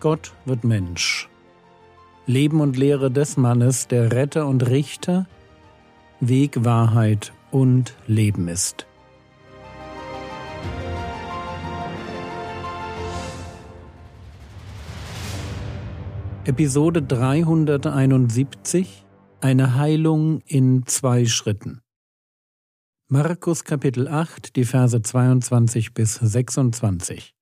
Gott wird Mensch. Leben und Lehre des Mannes, der Retter und Richter, Weg, Wahrheit und Leben ist. Episode 371 Eine Heilung in zwei Schritten. Markus Kapitel 8, die Verse 22 bis 26.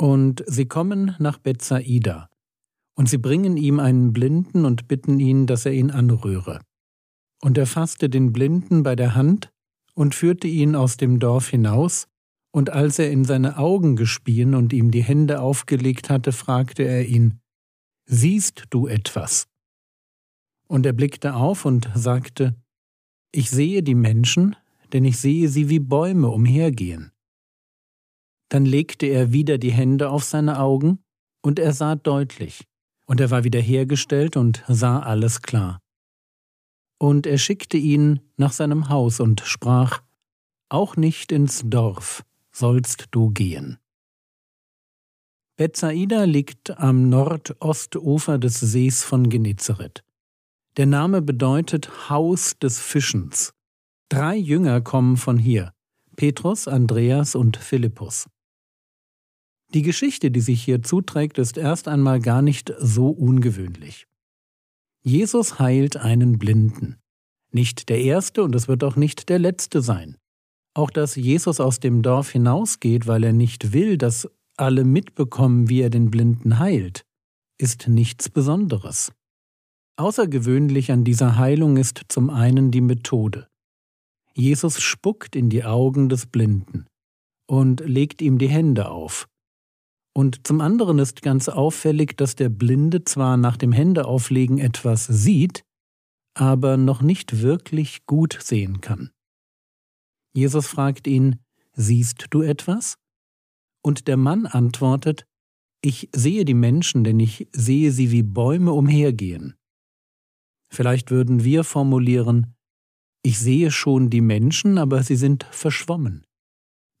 Und sie kommen nach Bethsaida, und sie bringen ihm einen Blinden und bitten ihn, dass er ihn anrühre. Und er fasste den Blinden bei der Hand und führte ihn aus dem Dorf hinaus, und als er in seine Augen gespien und ihm die Hände aufgelegt hatte, fragte er ihn, Siehst du etwas? Und er blickte auf und sagte, Ich sehe die Menschen, denn ich sehe sie wie Bäume umhergehen. Dann legte er wieder die Hände auf seine Augen, und er sah deutlich, und er war wiederhergestellt und sah alles klar. Und er schickte ihn nach seinem Haus und sprach, Auch nicht ins Dorf sollst du gehen. Bethsaida liegt am Nordostufer des Sees von Genezareth. Der Name bedeutet Haus des Fischens. Drei Jünger kommen von hier, Petrus, Andreas und Philippus. Die Geschichte, die sich hier zuträgt, ist erst einmal gar nicht so ungewöhnlich. Jesus heilt einen Blinden. Nicht der erste und es wird auch nicht der letzte sein. Auch dass Jesus aus dem Dorf hinausgeht, weil er nicht will, dass alle mitbekommen, wie er den Blinden heilt, ist nichts Besonderes. Außergewöhnlich an dieser Heilung ist zum einen die Methode. Jesus spuckt in die Augen des Blinden und legt ihm die Hände auf. Und zum anderen ist ganz auffällig, dass der Blinde zwar nach dem Händeauflegen etwas sieht, aber noch nicht wirklich gut sehen kann. Jesus fragt ihn, Siehst du etwas? Und der Mann antwortet, Ich sehe die Menschen, denn ich sehe sie wie Bäume umhergehen. Vielleicht würden wir formulieren, ich sehe schon die Menschen, aber sie sind verschwommen.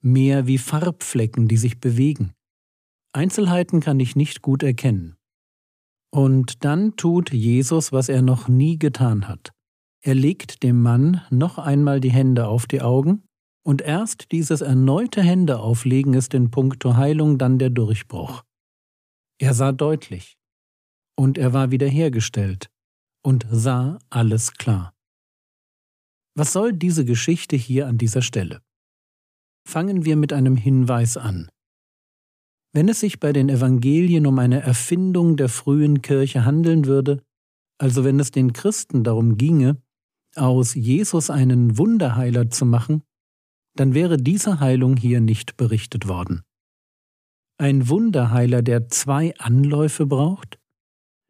Mehr wie Farbflecken, die sich bewegen. Einzelheiten kann ich nicht gut erkennen. Und dann tut Jesus, was er noch nie getan hat. Er legt dem Mann noch einmal die Hände auf die Augen und erst dieses erneute Händeauflegen ist in puncto Heilung dann der Durchbruch. Er sah deutlich. Und er war wiederhergestellt und sah alles klar. Was soll diese Geschichte hier an dieser Stelle? Fangen wir mit einem Hinweis an. Wenn es sich bei den Evangelien um eine Erfindung der frühen Kirche handeln würde, also wenn es den Christen darum ginge, aus Jesus einen Wunderheiler zu machen, dann wäre diese Heilung hier nicht berichtet worden. Ein Wunderheiler, der zwei Anläufe braucht?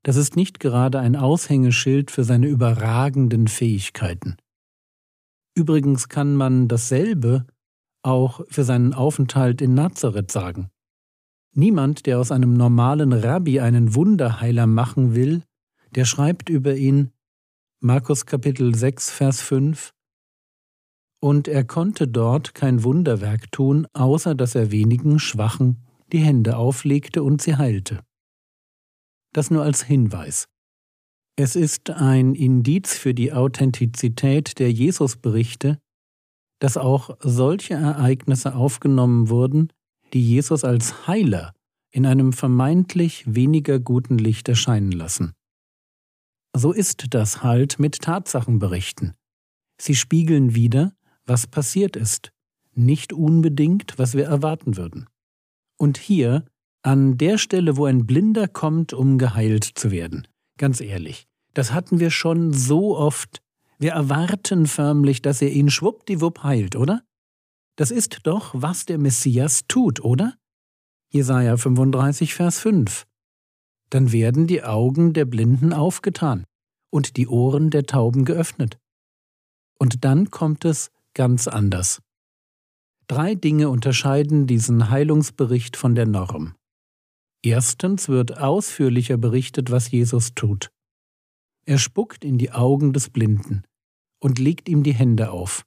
Das ist nicht gerade ein Aushängeschild für seine überragenden Fähigkeiten. Übrigens kann man dasselbe auch für seinen Aufenthalt in Nazareth sagen. Niemand, der aus einem normalen Rabbi einen Wunderheiler machen will, der schreibt über ihn Markus Kapitel 6, Vers 5 und er konnte dort kein Wunderwerk tun, außer dass er wenigen Schwachen die Hände auflegte und sie heilte. Das nur als Hinweis. Es ist ein Indiz für die Authentizität der Jesusberichte, dass auch solche Ereignisse aufgenommen wurden, die Jesus als Heiler in einem vermeintlich weniger guten Licht erscheinen lassen. So ist das halt mit Tatsachenberichten. Sie spiegeln wider, was passiert ist, nicht unbedingt, was wir erwarten würden. Und hier, an der Stelle, wo ein Blinder kommt, um geheilt zu werden, ganz ehrlich, das hatten wir schon so oft. Wir erwarten förmlich, dass er ihn schwuppdiwupp heilt, oder? Das ist doch, was der Messias tut, oder? Jesaja 35, Vers 5. Dann werden die Augen der Blinden aufgetan und die Ohren der Tauben geöffnet. Und dann kommt es ganz anders. Drei Dinge unterscheiden diesen Heilungsbericht von der Norm. Erstens wird ausführlicher berichtet, was Jesus tut. Er spuckt in die Augen des Blinden und legt ihm die Hände auf.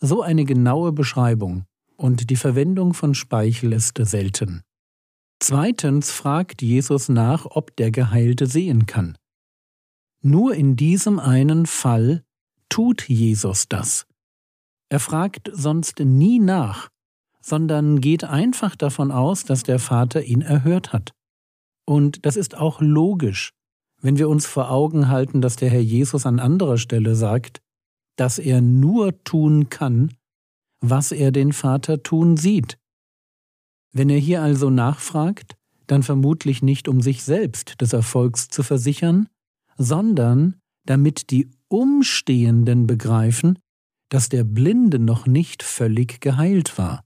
So eine genaue Beschreibung und die Verwendung von Speichel ist selten. Zweitens fragt Jesus nach, ob der Geheilte sehen kann. Nur in diesem einen Fall tut Jesus das. Er fragt sonst nie nach, sondern geht einfach davon aus, dass der Vater ihn erhört hat. Und das ist auch logisch, wenn wir uns vor Augen halten, dass der Herr Jesus an anderer Stelle sagt, dass er nur tun kann, was er den Vater tun sieht. Wenn er hier also nachfragt, dann vermutlich nicht um sich selbst des Erfolgs zu versichern, sondern damit die Umstehenden begreifen, dass der Blinde noch nicht völlig geheilt war.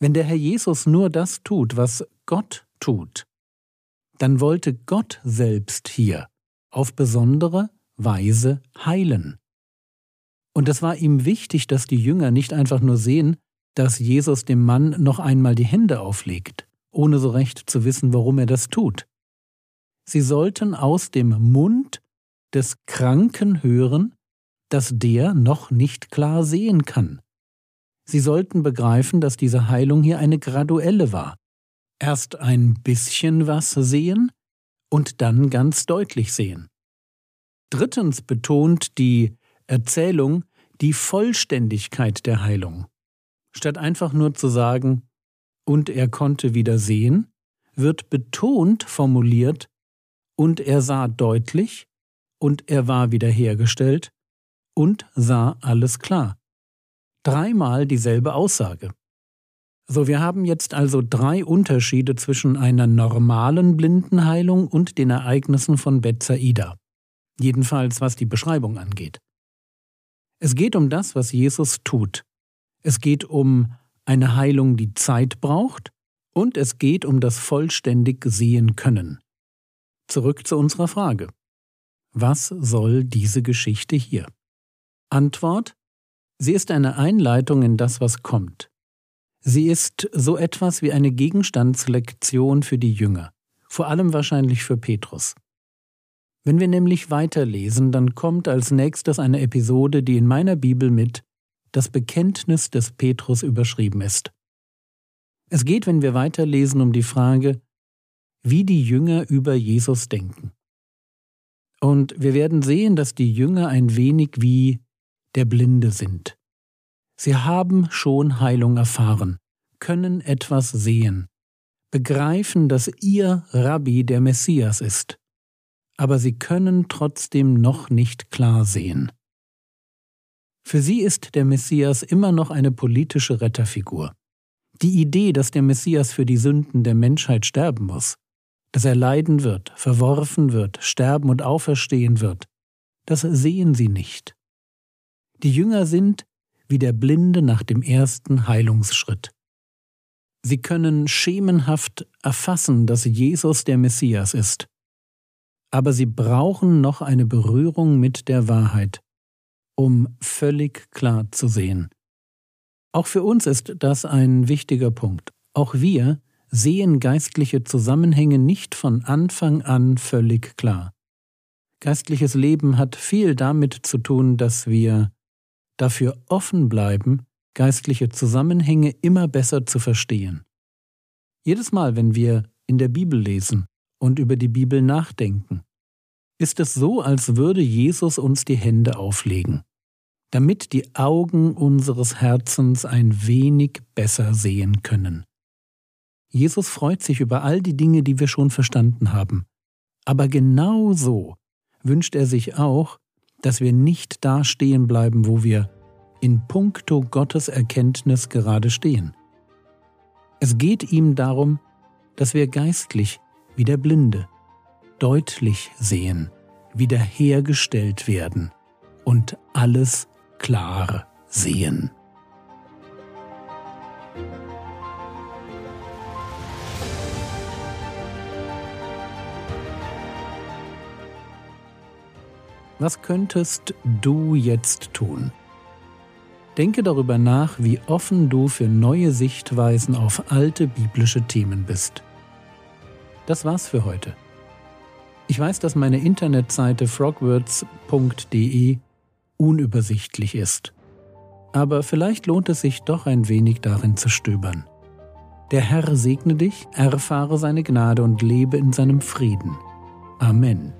Wenn der Herr Jesus nur das tut, was Gott tut, dann wollte Gott selbst hier auf besondere Weise heilen. Und es war ihm wichtig, dass die Jünger nicht einfach nur sehen, dass Jesus dem Mann noch einmal die Hände auflegt, ohne so recht zu wissen, warum er das tut. Sie sollten aus dem Mund des Kranken hören, dass der noch nicht klar sehen kann. Sie sollten begreifen, dass diese Heilung hier eine graduelle war. Erst ein bisschen was sehen und dann ganz deutlich sehen. Drittens betont die Erzählung die Vollständigkeit der Heilung. Statt einfach nur zu sagen, und er konnte wieder sehen, wird betont formuliert, und er sah deutlich, und er war wiederhergestellt, und sah alles klar. Dreimal dieselbe Aussage. So, wir haben jetzt also drei Unterschiede zwischen einer normalen Blindenheilung und den Ereignissen von Bethsaida. Jedenfalls was die Beschreibung angeht. Es geht um das, was Jesus tut. Es geht um eine Heilung, die Zeit braucht, und es geht um das vollständig sehen können. Zurück zu unserer Frage. Was soll diese Geschichte hier? Antwort Sie ist eine Einleitung in das, was kommt. Sie ist so etwas wie eine Gegenstandslektion für die Jünger, vor allem wahrscheinlich für Petrus. Wenn wir nämlich weiterlesen, dann kommt als nächstes eine Episode, die in meiner Bibel mit das Bekenntnis des Petrus überschrieben ist. Es geht, wenn wir weiterlesen, um die Frage, wie die Jünger über Jesus denken. Und wir werden sehen, dass die Jünger ein wenig wie der Blinde sind. Sie haben schon Heilung erfahren, können etwas sehen, begreifen, dass ihr Rabbi der Messias ist, aber sie können trotzdem noch nicht klar sehen. Für sie ist der Messias immer noch eine politische Retterfigur. Die Idee, dass der Messias für die Sünden der Menschheit sterben muss, dass er leiden wird, verworfen wird, sterben und auferstehen wird, das sehen sie nicht. Die Jünger sind wie der Blinde nach dem ersten Heilungsschritt. Sie können schemenhaft erfassen, dass Jesus der Messias ist. Aber sie brauchen noch eine Berührung mit der Wahrheit, um völlig klar zu sehen. Auch für uns ist das ein wichtiger Punkt. Auch wir sehen geistliche Zusammenhänge nicht von Anfang an völlig klar. Geistliches Leben hat viel damit zu tun, dass wir dafür offen bleiben, geistliche Zusammenhänge immer besser zu verstehen. Jedes Mal, wenn wir in der Bibel lesen und über die Bibel nachdenken, ist es so, als würde Jesus uns die Hände auflegen, damit die Augen unseres Herzens ein wenig besser sehen können. Jesus freut sich über all die Dinge, die wir schon verstanden haben, aber genau so wünscht er sich auch, dass wir nicht da stehen bleiben, wo wir in puncto Gottes Erkenntnis gerade stehen. Es geht ihm darum, dass wir geistlich wie der Blinde deutlich sehen, wiederhergestellt werden und alles klar sehen. Was könntest du jetzt tun? Denke darüber nach, wie offen du für neue Sichtweisen auf alte biblische Themen bist. Das war's für heute. Ich weiß, dass meine Internetseite frogwords.de unübersichtlich ist. Aber vielleicht lohnt es sich doch ein wenig darin zu stöbern. Der Herr segne dich, erfahre seine Gnade und lebe in seinem Frieden. Amen.